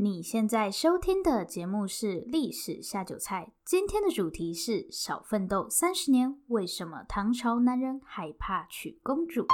你现在收听的节目是《历史下酒菜》，今天的主题是少奋斗三十年，为什么唐朝男人害怕娶公主？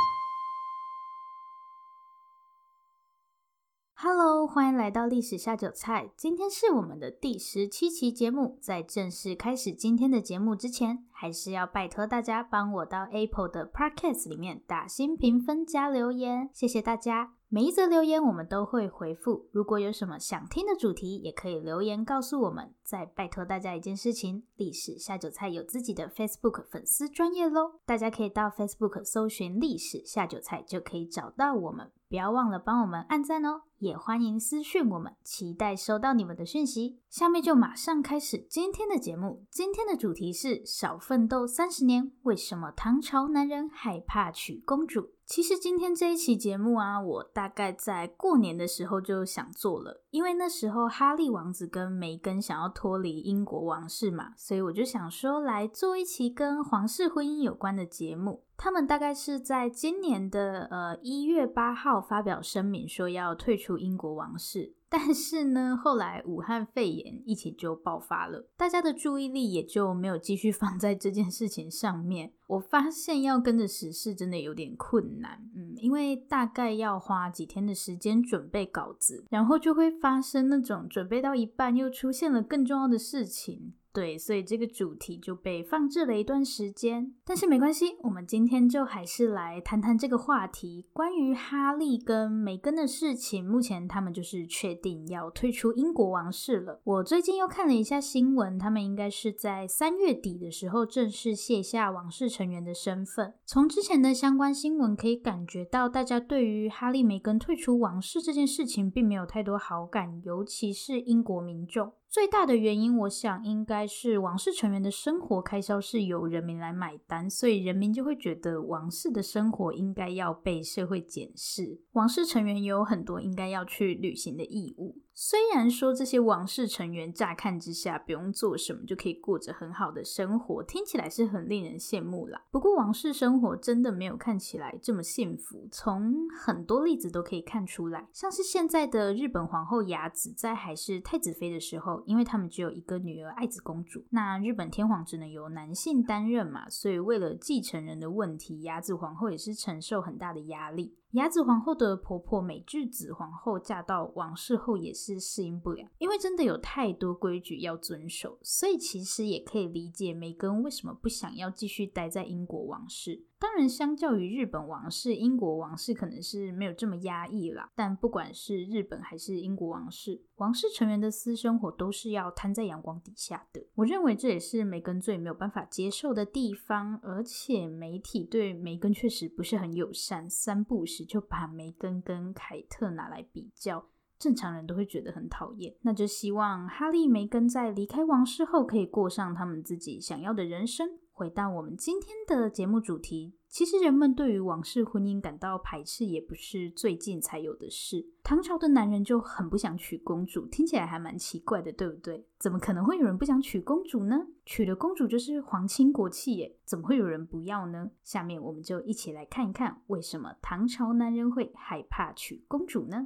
？Hello，欢迎来到《历史下酒菜》，今天是我们的第十七期节目。在正式开始今天的节目之前，还是要拜托大家帮我到 Apple 的 Podcast 里面打新评分加留言，谢谢大家。每一则留言我们都会回复，如果有什么想听的主题，也可以留言告诉我们。再拜托大家一件事情，历史下酒菜有自己的 Facebook 粉丝专业喽，大家可以到 Facebook 搜寻“历史下酒菜”就可以找到我们，不要忘了帮我们按赞哦，也欢迎私讯我们，期待收到你们的讯息。下面就马上开始今天的节目，今天的主题是少奋斗三十年，为什么唐朝男人害怕娶公主？其实今天这一期节目啊，我大概在过年的时候就想做了，因为那时候哈利王子跟梅根想要脱离英国王室嘛，所以我就想说来做一期跟皇室婚姻有关的节目。他们大概是在今年的呃一月八号发表声明，说要退出英国王室。但是呢，后来武汉肺炎一起就爆发了，大家的注意力也就没有继续放在这件事情上面。我发现要跟着时事真的有点困难，嗯，因为大概要花几天的时间准备稿子，然后就会发生那种准备到一半又出现了更重要的事情。对，所以这个主题就被放置了一段时间，但是没关系，我们今天就还是来谈谈这个话题，关于哈利跟梅根的事情。目前他们就是确定要退出英国王室了。我最近又看了一下新闻，他们应该是在三月底的时候正式卸下王室成员的身份。从之前的相关新闻可以感觉到，大家对于哈利梅根退出王室这件事情并没有太多好感，尤其是英国民众。最大的原因，我想应该是王室成员的生活开销是由人民来买单，所以人民就会觉得王室的生活应该要被社会检视。王室成员有很多应该要去履行的义务。虽然说这些王室成员乍看之下不用做什么就可以过着很好的生活，听起来是很令人羡慕啦。不过王室生活真的没有看起来这么幸福，从很多例子都可以看出来。像是现在的日本皇后雅子在还是太子妃的时候，因为他们只有一个女儿爱子公主，那日本天皇只能由男性担任嘛，所以为了继承人的问题，雅子皇后也是承受很大的压力。雅子皇后的婆婆美智子皇后嫁到王室后也是适应不了，因为真的有太多规矩要遵守，所以其实也可以理解梅根为什么不想要继续待在英国王室。当然，相较于日本王室，英国王室可能是没有这么压抑啦。但不管是日本还是英国王室，王室成员的私生活都是要摊在阳光底下的。我认为这也是梅根最没有办法接受的地方。而且媒体对梅根确实不是很友善，三不时就把梅根跟凯特拿来比较，正常人都会觉得很讨厌。那就希望哈利、梅根在离开王室后，可以过上他们自己想要的人生。回到我们今天的节目主题，其实人们对于王室婚姻感到排斥，也不是最近才有的事。唐朝的男人就很不想娶公主，听起来还蛮奇怪的，对不对？怎么可能会有人不想娶公主呢？娶了公主就是皇亲国戚耶，怎么会有人不要呢？下面我们就一起来看一看，为什么唐朝男人会害怕娶公主呢？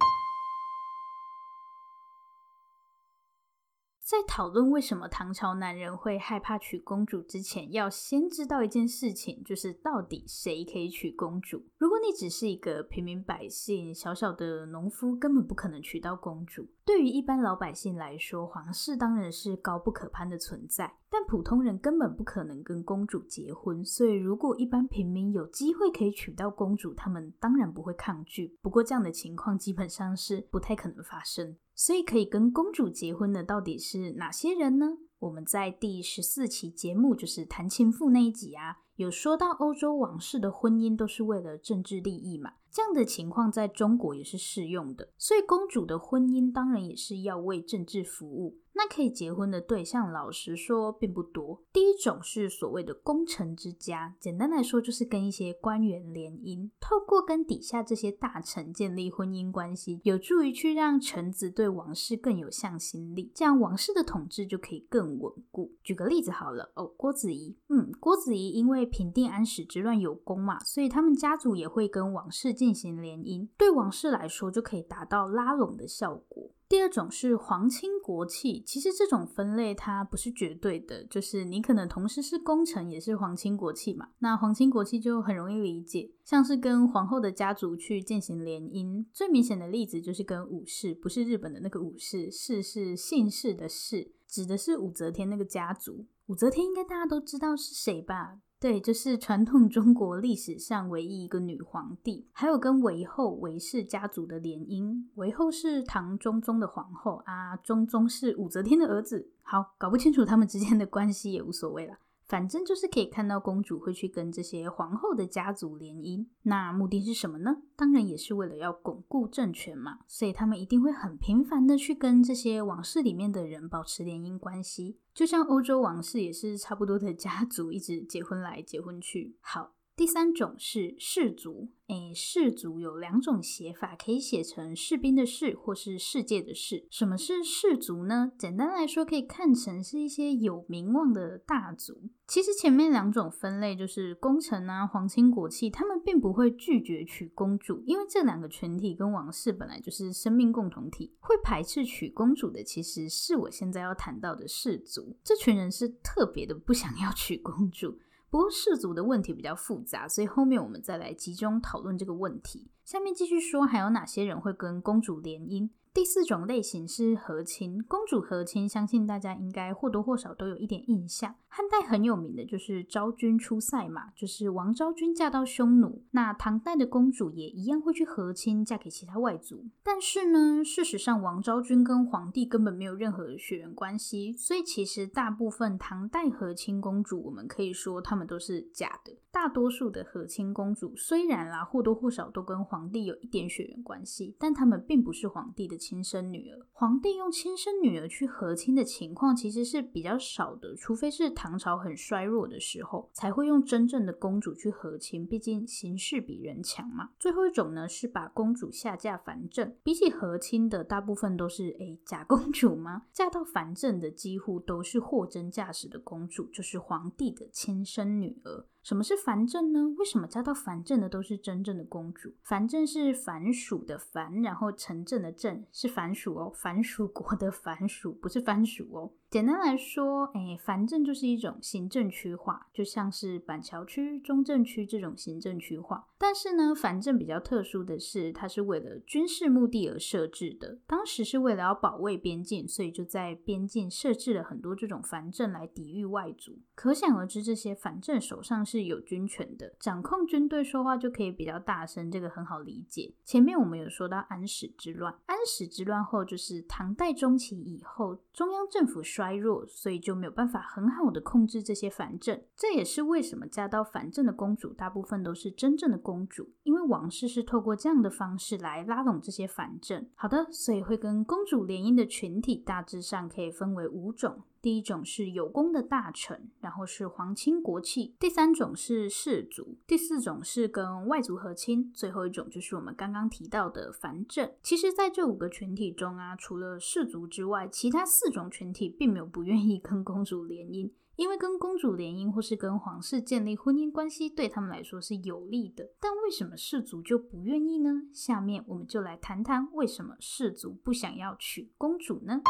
在讨论为什么唐朝男人会害怕娶公主之前，要先知道一件事情，就是到底谁可以娶公主。如果你只是一个平民百姓，小小的农夫，根本不可能娶到公主。对于一般老百姓来说，皇室当然是高不可攀的存在，但普通人根本不可能跟公主结婚。所以，如果一般平民有机会可以娶到公主，他们当然不会抗拒。不过，这样的情况基本上是不太可能发生。所以，可以跟公主结婚的到底是哪些人呢？我们在第十四期节目，就是谈情妇那一集啊，有说到欧洲王室的婚姻都是为了政治利益嘛。这样的情况在中国也是适用的，所以公主的婚姻当然也是要为政治服务。那可以结婚的对象，老实说并不多。第一种是所谓的功臣之家，简单来说就是跟一些官员联姻，透过跟底下这些大臣建立婚姻关系，有助于去让臣子对王室更有向心力，这样王室的统治就可以更稳固。举个例子好了，哦，郭子仪，嗯，郭子仪因为平定安史之乱有功嘛，所以他们家族也会跟王室进行联姻，对王室来说就可以达到拉拢的效果。第二种是皇亲国戚，其实这种分类它不是绝对的，就是你可能同时是功臣也是皇亲国戚嘛。那皇亲国戚就很容易理解，像是跟皇后的家族去进行联姻，最明显的例子就是跟武士，不是日本的那个武士，士是姓氏的氏，指的是武则天那个家族。武则天应该大家都知道是谁吧？对，就是传统中国历史上唯一一个女皇帝，还有跟韦后、韦氏家族的联姻。韦后是唐中宗的皇后啊，中宗是武则天的儿子。好，搞不清楚他们之间的关系也无所谓了。反正就是可以看到公主会去跟这些皇后的家族联姻，那目的是什么呢？当然也是为了要巩固政权嘛，所以他们一定会很频繁的去跟这些王室里面的人保持联姻关系，就像欧洲王室也是差不多的家族，一直结婚来结婚去。好。第三种是士族，诶，士族有两种写法，可以写成士兵的士，或是世界的世。什么是士族呢？简单来说，可以看成是一些有名望的大族。其实前面两种分类就是功臣啊、皇亲国戚，他们并不会拒绝娶公主，因为这两个群体跟王室本来就是生命共同体。会排斥娶公主的，其实是我现在要谈到的士族。这群人是特别的不想要 娶公主。不过氏族的问题比较复杂，所以后面我们再来集中讨论这个问题。下面继续说，还有哪些人会跟公主联姻？第四种类型是和亲，公主和亲，相信大家应该或多或少都有一点印象。汉代很有名的就是昭君出塞嘛，就是王昭君嫁到匈奴。那唐代的公主也一样会去和亲，嫁给其他外族。但是呢，事实上王昭君跟皇帝根本没有任何血缘关系，所以其实大部分唐代和亲公主，我们可以说她们都是假的。大多数的和亲公主虽然啦或多或少都跟皇帝有一点血缘关系，但她们并不是皇帝的亲生女儿。皇帝用亲生女儿去和亲的情况其实是比较少的，除非是唐。朝很衰弱的时候，才会用真正的公主去和亲，毕竟形势比人强嘛。最后一种呢，是把公主下嫁藩镇。比起和亲的，大部分都是诶假公主吗？嫁到藩镇的几乎都是货真价实的公主，就是皇帝的亲生女儿。什么是藩镇呢？为什么嫁到藩镇的都是真正的公主？藩镇是藩属的藩，然后城镇的镇是藩属哦，藩属国的藩属，不是番薯哦。简单来说，哎，藩镇就是一种行政区划，就像是板桥区、中正区这种行政区划。但是呢，藩镇比较特殊的是，它是为了军事目的而设置的。当时是为了要保卫边境，所以就在边境设置了很多这种藩镇来抵御外族。可想而知，这些藩镇手上是有军权的，掌控军队，说话就可以比较大声，这个很好理解。前面我们有说到安史之乱，安史之乱后就是唐代中期以后，中央政府衰弱，所以就没有办法很好的控制这些反正。这也是为什么嫁到反正的公主大部分都是真正的公主，因为王室是透过这样的方式来拉拢这些反正。好的，所以会跟公主联姻的群体大致上可以分为五种。第一种是有功的大臣，然后是皇亲国戚，第三种是士族，第四种是跟外族和亲，最后一种就是我们刚刚提到的藩镇。其实，在这五个群体中啊，除了士族之外，其他四种群体并没有不愿意跟公主联姻，因为跟公主联姻或是跟皇室建立婚姻关系，对他们来说是有利的。但为什么士族就不愿意呢？下面我们就来谈谈为什么士族不想要娶公主呢？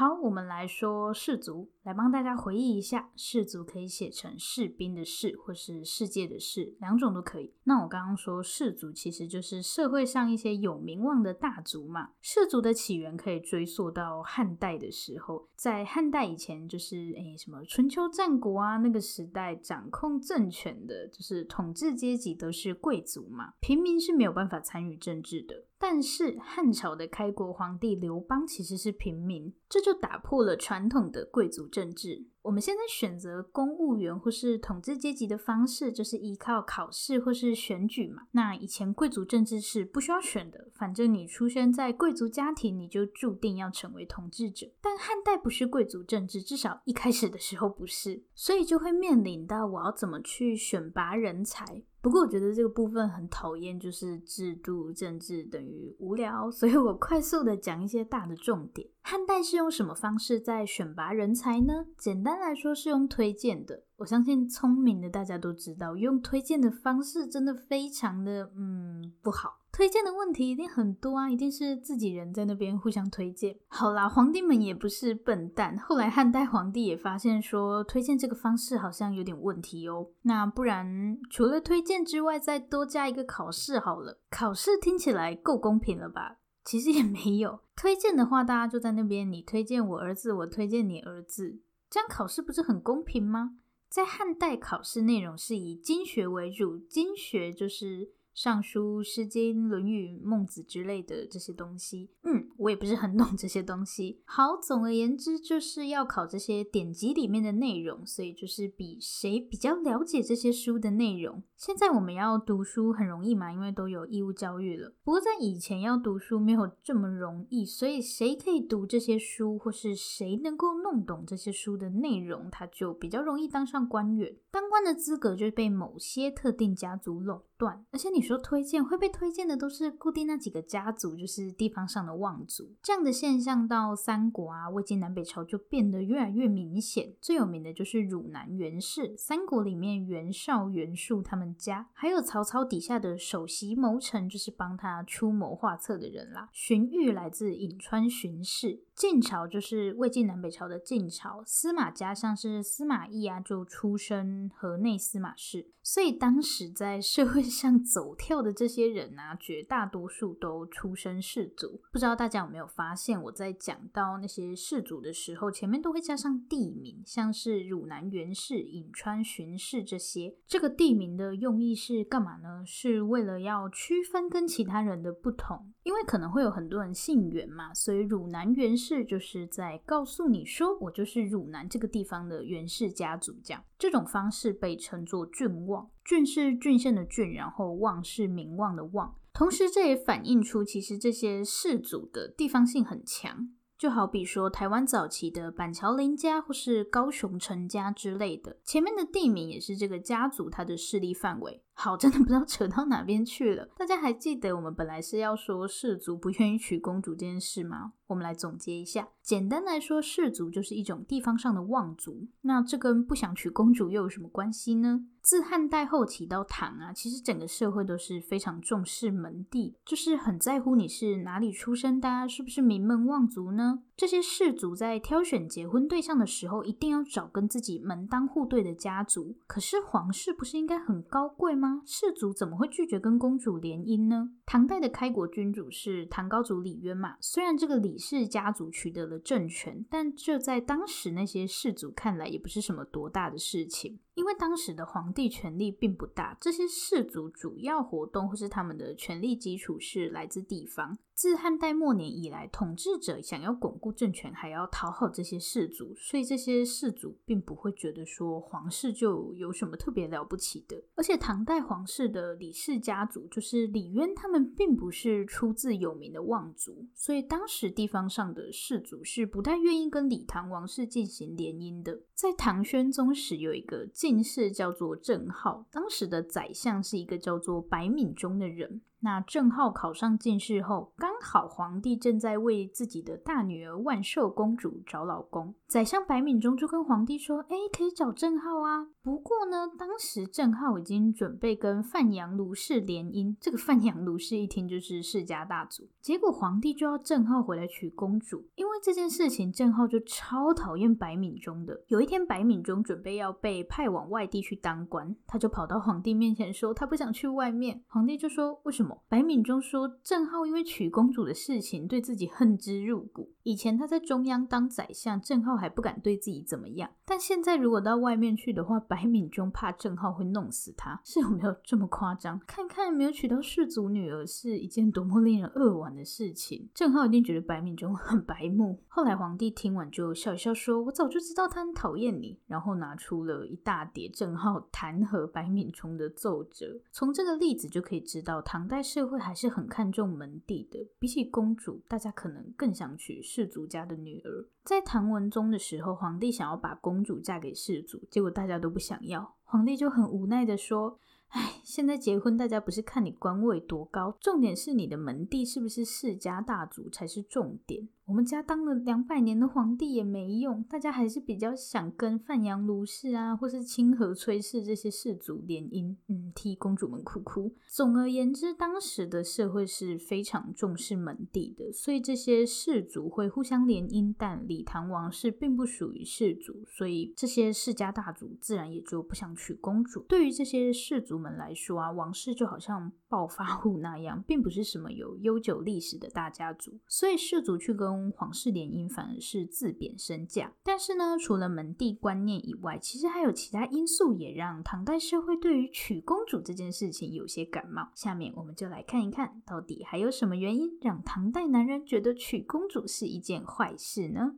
好，我们来说氏族，来帮大家回忆一下，士族可以写成士兵的士，或是世界的世，两种都可以。那我刚刚说士族其实就是社会上一些有名望的大族嘛。士族的起源可以追溯到汉代的时候，在汉代以前，就是诶什么春秋战国啊那个时代，掌控政权的就是统治阶级都是贵族嘛，平民是没有办法参与政治的。但是汉朝的开国皇帝刘邦其实是平民，这就打破了传统的贵族政治。我们现在选择公务员或是统治阶级的方式，就是依靠考试或是选举嘛。那以前贵族政治是不需要选的，反正你出生在贵族家庭，你就注定要成为统治者。但汉代不是贵族政治，至少一开始的时候不是，所以就会面临到我要怎么去选拔人才。不过我觉得这个部分很讨厌，就是制度政治等于无聊，所以我快速的讲一些大的重点。汉代是用什么方式在选拔人才呢？简单来说是用推荐的。我相信聪明的大家都知道，用推荐的方式真的非常的嗯不好。推荐的问题一定很多啊，一定是自己人在那边互相推荐。好啦，皇帝们也不是笨蛋，后来汉代皇帝也发现说推荐这个方式好像有点问题哦。那不然除了推荐之外，再多加一个考试好了。考试听起来够公平了吧？其实也没有。推荐的话，大家就在那边，你推荐我儿子，我推荐你儿子，这样考试不是很公平吗？在汉代考试内容是以经学为主，经学就是。尚书、诗经、论语、孟子之类的这些东西，嗯，我也不是很懂这些东西。好，总而言之，就是要考这些典籍里面的内容，所以就是比谁比较了解这些书的内容。现在我们要读书很容易嘛，因为都有义务教育了。不过在以前要读书没有这么容易，所以谁可以读这些书，或是谁能够弄懂这些书的内容，他就比较容易当上官员。当官的资格就是被某些特定家族垄断，而且你说推荐会被推荐的都是固定那几个家族，就是地方上的望族。这样的现象到三国啊、魏晋南北朝就变得越来越明显。最有名的就是汝南袁氏，三国里面袁绍、袁术他们。家还有曹操底下的首席谋臣，就是帮他出谋划策的人啦。荀彧来自颍川荀氏。晋朝就是魏晋南北朝的晋朝，司马家像是司马懿啊，就出身河内司马氏，所以当时在社会上走跳的这些人啊，绝大多数都出身士族。不知道大家有没有发现，我在讲到那些士族的时候，前面都会加上地名，像是汝南袁氏、颍川荀氏这些。这个地名的用意是干嘛呢？是为了要区分跟其他人的不同，因为可能会有很多人姓袁嘛，所以汝南袁氏。就是在告诉你说，我就是汝南这个地方的袁氏家族，这样这种方式被称作郡望。郡是郡县的郡，然后望是名望的望。同时，这也反映出其实这些氏族的地方性很强。就好比说，台湾早期的板桥林家或是高雄陈家之类的，前面的地名也是这个家族它的势力范围。好，真的不知道扯到哪边去了。大家还记得我们本来是要说氏族不愿意娶公主这件事吗？我们来总结一下。简单来说，士族就是一种地方上的望族。那这跟不想娶公主又有什么关系呢？自汉代后期到唐啊，其实整个社会都是非常重视门第，就是很在乎你是哪里出生的啊，是不是名门望族呢？这些士族在挑选结婚对象的时候，一定要找跟自己门当户对的家族。可是皇室不是应该很高贵吗？士族怎么会拒绝跟公主联姻呢？唐代的开国君主是唐高祖李渊嘛，虽然这个李氏家族取得了政权，但这在当时那些氏族看来也不是什么多大的事情。因为当时的皇帝权力并不大，这些氏族主要活动或是他们的权力基础是来自地方。自汉代末年以来，统治者想要巩固政权，还要讨好这些士族，所以这些士族并不会觉得说皇室就有什么特别了不起的。而且唐代皇室的李氏家族，就是李渊，他们并不是出自有名的望族，所以当时地方上的士族是不太愿意跟李唐王室进行联姻的。在唐宣宗时，有一个进士叫做郑浩，当时的宰相是一个叫做白敏中的人。那郑浩考上进士后，刚好皇帝正在为自己的大女儿万寿公主找老公，宰相白敏中就跟皇帝说：“哎，可以找郑浩啊。”不过呢，当时郑浩已经准备跟范阳卢氏联姻，这个范阳卢氏一听就是世家大族，结果皇帝就要郑浩回来娶公主。因为这件事情，郑浩就超讨厌白敏中的。有一天，白敏中准备要被派往外地去当官，他就跑到皇帝面前说：“他不想去外面。”皇帝就说：“为什么？”白敏中说，郑浩因为娶公主的事情对自己恨之入骨。以前他在中央当宰相，郑浩还不敢对自己怎么样。但现在如果到外面去的话，白敏中怕郑浩会弄死他，是有没有这么夸张？看看没有娶到世族女儿是一件多么令人扼腕的事情。郑浩一定觉得白敏中很白目。后来皇帝听完就笑笑说：“我早就知道他很讨厌验你。”然后拿出了一大叠正号弹劾白敏中的奏折。从这个例子就可以知道，唐代社会还是很看重门第的。比起公主，大家可能更想娶士族家的女儿。在唐文宗的时候，皇帝想要把公主嫁给士族，结果大家都不想要。皇帝就很无奈的说：“哎，现在结婚，大家不是看你官位多高，重点是你的门第是不是世家大族才是重点。”我们家当了两百年的皇帝也没用，大家还是比较想跟范阳卢氏啊，或是清河崔氏这些氏族联姻，嗯，替公主们哭哭。总而言之，当时的社会是非常重视门第的，所以这些氏族会互相联姻，但李唐王室并不属于氏族，所以这些世家大族自然也就不想娶公主。对于这些氏族们来说啊，王室就好像暴发户那样，并不是什么有悠久历史的大家族，所以氏族去跟皇室联姻反而是自贬身价。但是呢，除了门第观念以外，其实还有其他因素也让唐代社会对于娶公主这件事情有些感冒。下面我们就来看一看到底还有什么原因让唐代男人觉得娶公主是一件坏事呢？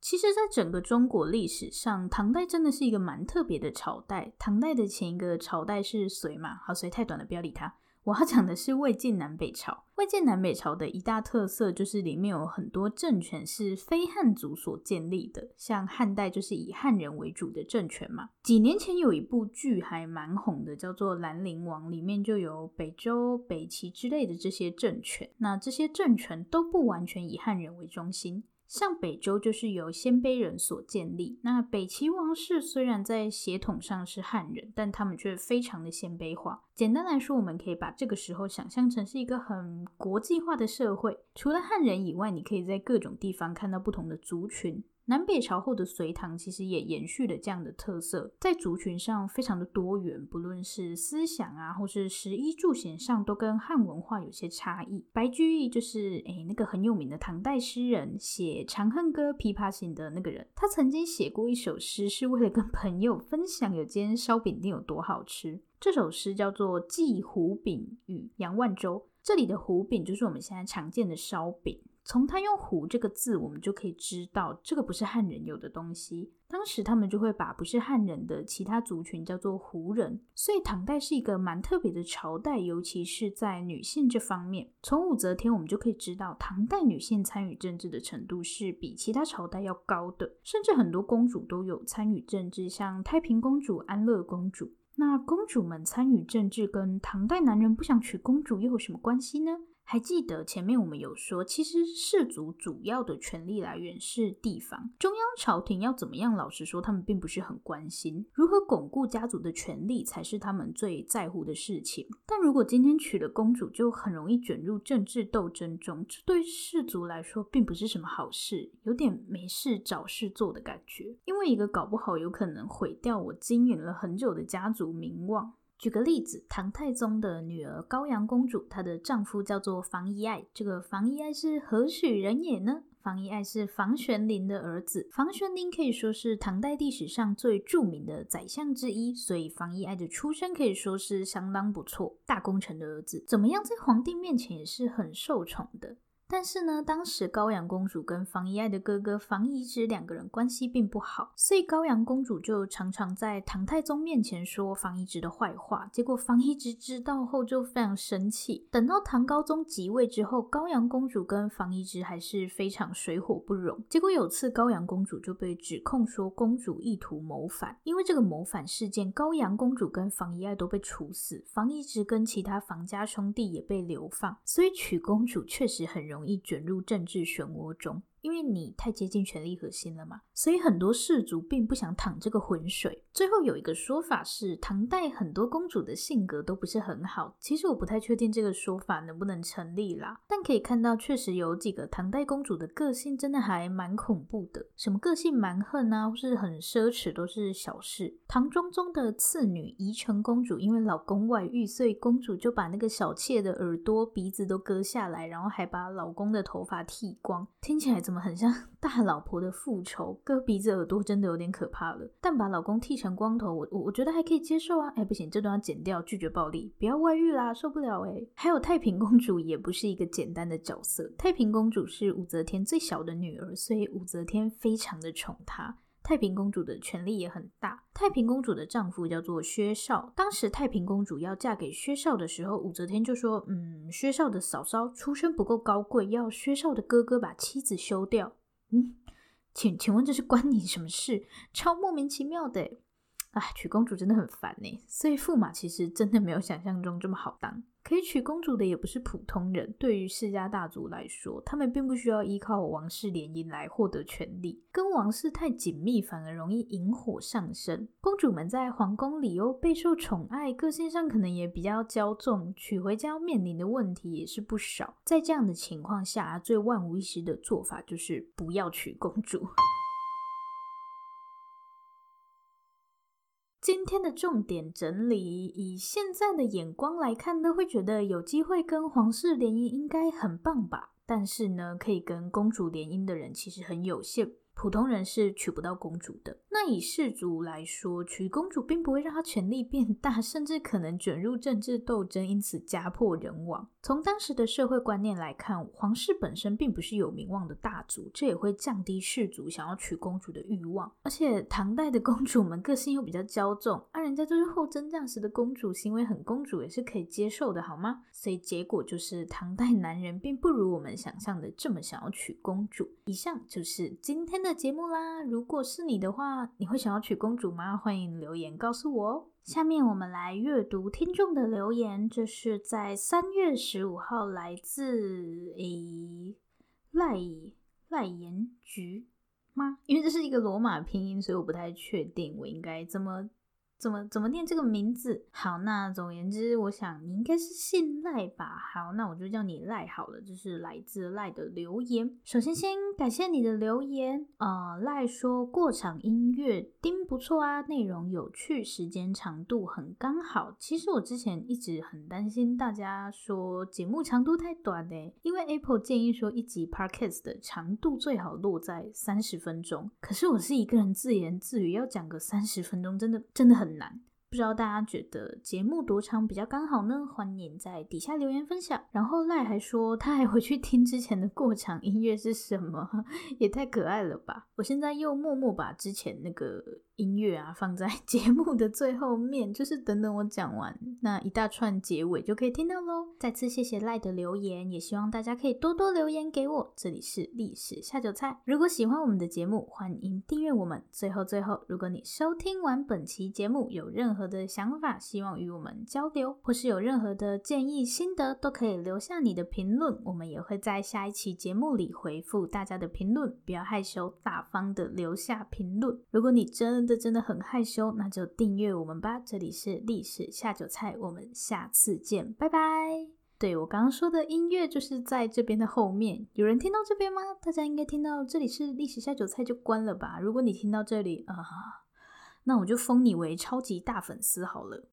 其实，在整个中国历史上，唐代真的是一个蛮特别的朝代。唐代的前一个朝代是隋嘛？好，隋太短了，不要理他。我要讲的是魏晋南北朝。魏晋南北朝的一大特色就是里面有很多政权是非汉族所建立的，像汉代就是以汉人为主的政权嘛。几年前有一部剧还蛮红的，叫做《兰陵王》，里面就有北周、北齐之类的这些政权。那这些政权都不完全以汉人为中心。像北周就是由鲜卑人所建立，那北齐王室虽然在血统上是汉人，但他们却非常的鲜卑化。简单来说，我们可以把这个时候想象成是一个很国际化的社会，除了汉人以外，你可以在各种地方看到不同的族群。南北朝后的隋唐其实也延续了这样的特色，在族群上非常的多元，不论是思想啊，或是食衣住行上，都跟汉文化有些差异。白居易就是诶那个很有名的唐代诗人，写《长恨歌》《琵琶行》的那个人，他曾经写过一首诗，是为了跟朋友分享有间烧饼店有多好吃。这首诗叫做《寄胡饼与杨万州》，这里的胡饼就是我们现在常见的烧饼。从他用“胡”这个字，我们就可以知道这个不是汉人有的东西。当时他们就会把不是汉人的其他族群叫做胡人，所以唐代是一个蛮特别的朝代，尤其是在女性这方面。从武则天我们就可以知道，唐代女性参与政治的程度是比其他朝代要高的，甚至很多公主都有参与政治，像太平公主、安乐公主。那公主们参与政治，跟唐代男人不想娶公主又有什么关系呢？还记得前面我们有说，其实氏族主要的权力来源是地方，中央朝廷要怎么样？老实说，他们并不是很关心。如何巩固家族的权力才是他们最在乎的事情。但如果今天娶了公主，就很容易卷入政治斗争中，这对氏族来说并不是什么好事，有点没事找事做的感觉。因为一个搞不好有可能毁掉我经营了很久的家族名望。举个例子，唐太宗的女儿高阳公主，她的丈夫叫做房遗爱。这个房遗爱是何许人也呢？房遗爱是房玄龄的儿子。房玄龄可以说是唐代历史上最著名的宰相之一，所以房遗爱的出身可以说是相当不错。大功臣的儿子，怎么样在皇帝面前也是很受宠的。但是呢，当时高阳公主跟房遗爱的哥哥房遗之两个人关系并不好，所以高阳公主就常常在唐太宗面前说房遗之的坏话。结果房遗之知道后就非常生气。等到唐高宗即位之后，高阳公主跟房遗之还是非常水火不容。结果有次高阳公主就被指控说公主意图谋反，因为这个谋反事件，高阳公主跟房遗爱都被处死，房遗之跟其他房家兄弟也被流放。所以娶公主确实很容。容易卷入政治漩涡中。因为你太接近权力核心了嘛，所以很多氏族并不想淌这个浑水。最后有一个说法是，唐代很多公主的性格都不是很好。其实我不太确定这个说法能不能成立啦，但可以看到确实有几个唐代公主的个性真的还蛮恐怖的，什么个性蛮横啊，或是很奢侈都是小事。唐中宗的次女宜城公主因为老公外遇，所以公主就把那个小妾的耳朵、鼻子都割下来，然后还把老公的头发剃光，听起来怎么？很像 大老婆的复仇，割鼻子耳朵真的有点可怕了。但把老公剃成光头，我我我觉得还可以接受啊。哎，不行，这段要剪掉，拒绝暴力，不要外遇啦，受不了哎。还有太平公主也不是一个简单的角色。太平公主是武则天最小的女儿，所以武则天非常的宠她。太平公主的权力也很大。太平公主的丈夫叫做薛绍。当时太平公主要嫁给薛绍的时候，武则天就说：“嗯，薛绍的嫂嫂出身不够高贵，要薛绍的哥哥把妻子休掉。”嗯，请请问这是关你什么事？超莫名其妙的。哎，娶公主真的很烦呢。所以驸马其实真的没有想象中这么好当。可以娶公主的也不是普通人。对于世家大族来说，他们并不需要依靠王室联姻来获得权力，跟王室太紧密反而容易引火上身。公主们在皇宫里又备受宠爱，个性上可能也比较骄纵，娶回家面临的问题也是不少。在这样的情况下，最万无一失的做法就是不要娶公主。今天的重点整理，以现在的眼光来看，都会觉得有机会跟皇室联姻应该很棒吧？但是呢，可以跟公主联姻的人其实很有限。普通人是娶不到公主的。那以氏族来说，娶公主并不会让她权力变大，甚至可能卷入政治斗争，因此家破人亡。从当时的社会观念来看，皇室本身并不是有名望的大族，这也会降低氏族想要娶公主的欲望。而且唐代的公主们个性又比较骄纵，啊，人家就是后真价实的公主，行为很公主也是可以接受的，好吗？所以结果就是唐代男人并不如我们想象的这么想要娶公主。以上就是今天的节目啦。如果是你的话，你会想要娶公主吗？欢迎留言告诉我哦。下面我们来阅读听众的留言，这是在三月十五号来自诶赖赖言菊吗？因为这是一个罗马拼音，所以我不太确定我应该怎么。怎么怎么念这个名字？好，那总而言之，我想你应该是姓赖吧。好，那我就叫你赖好了。这是来自赖的留言。首先，先感谢你的留言。呃，赖说过场音乐丁不错啊，内容有趣，时间长度很刚好。其实我之前一直很担心大家说节目长度太短嘞，因为 Apple 建议说一集 Podcast 的长度最好落在三十分钟。可是我是一个人自言自语，要讲个三十分钟，真的真的很。难，不知道大家觉得节目多长比较刚好呢？欢迎在底下留言分享。然后赖还说他还回去听之前的过场音乐是什么，也太可爱了吧！我现在又默默把之前那个。音乐啊，放在 节目的最后面，就是等等我讲完那一大串结尾就可以听到喽。再次谢谢赖的留言，也希望大家可以多多留言给我。这里是历史下酒菜，如果喜欢我们的节目，欢迎订阅我们。最后最后，如果你收听完本期节目有任何的想法，希望与我们交流，或是有任何的建议心得，都可以留下你的评论，我们也会在下一期节目里回复大家的评论。不要害羞，大方的留下评论。如果你真真的真的很害羞，那就订阅我们吧。这里是历史下酒菜，我们下次见，拜拜。对，我刚刚说的音乐就是在这边的后面，有人听到这边吗？大家应该听到这里是历史下酒菜就关了吧。如果你听到这里啊，那我就封你为超级大粉丝好了。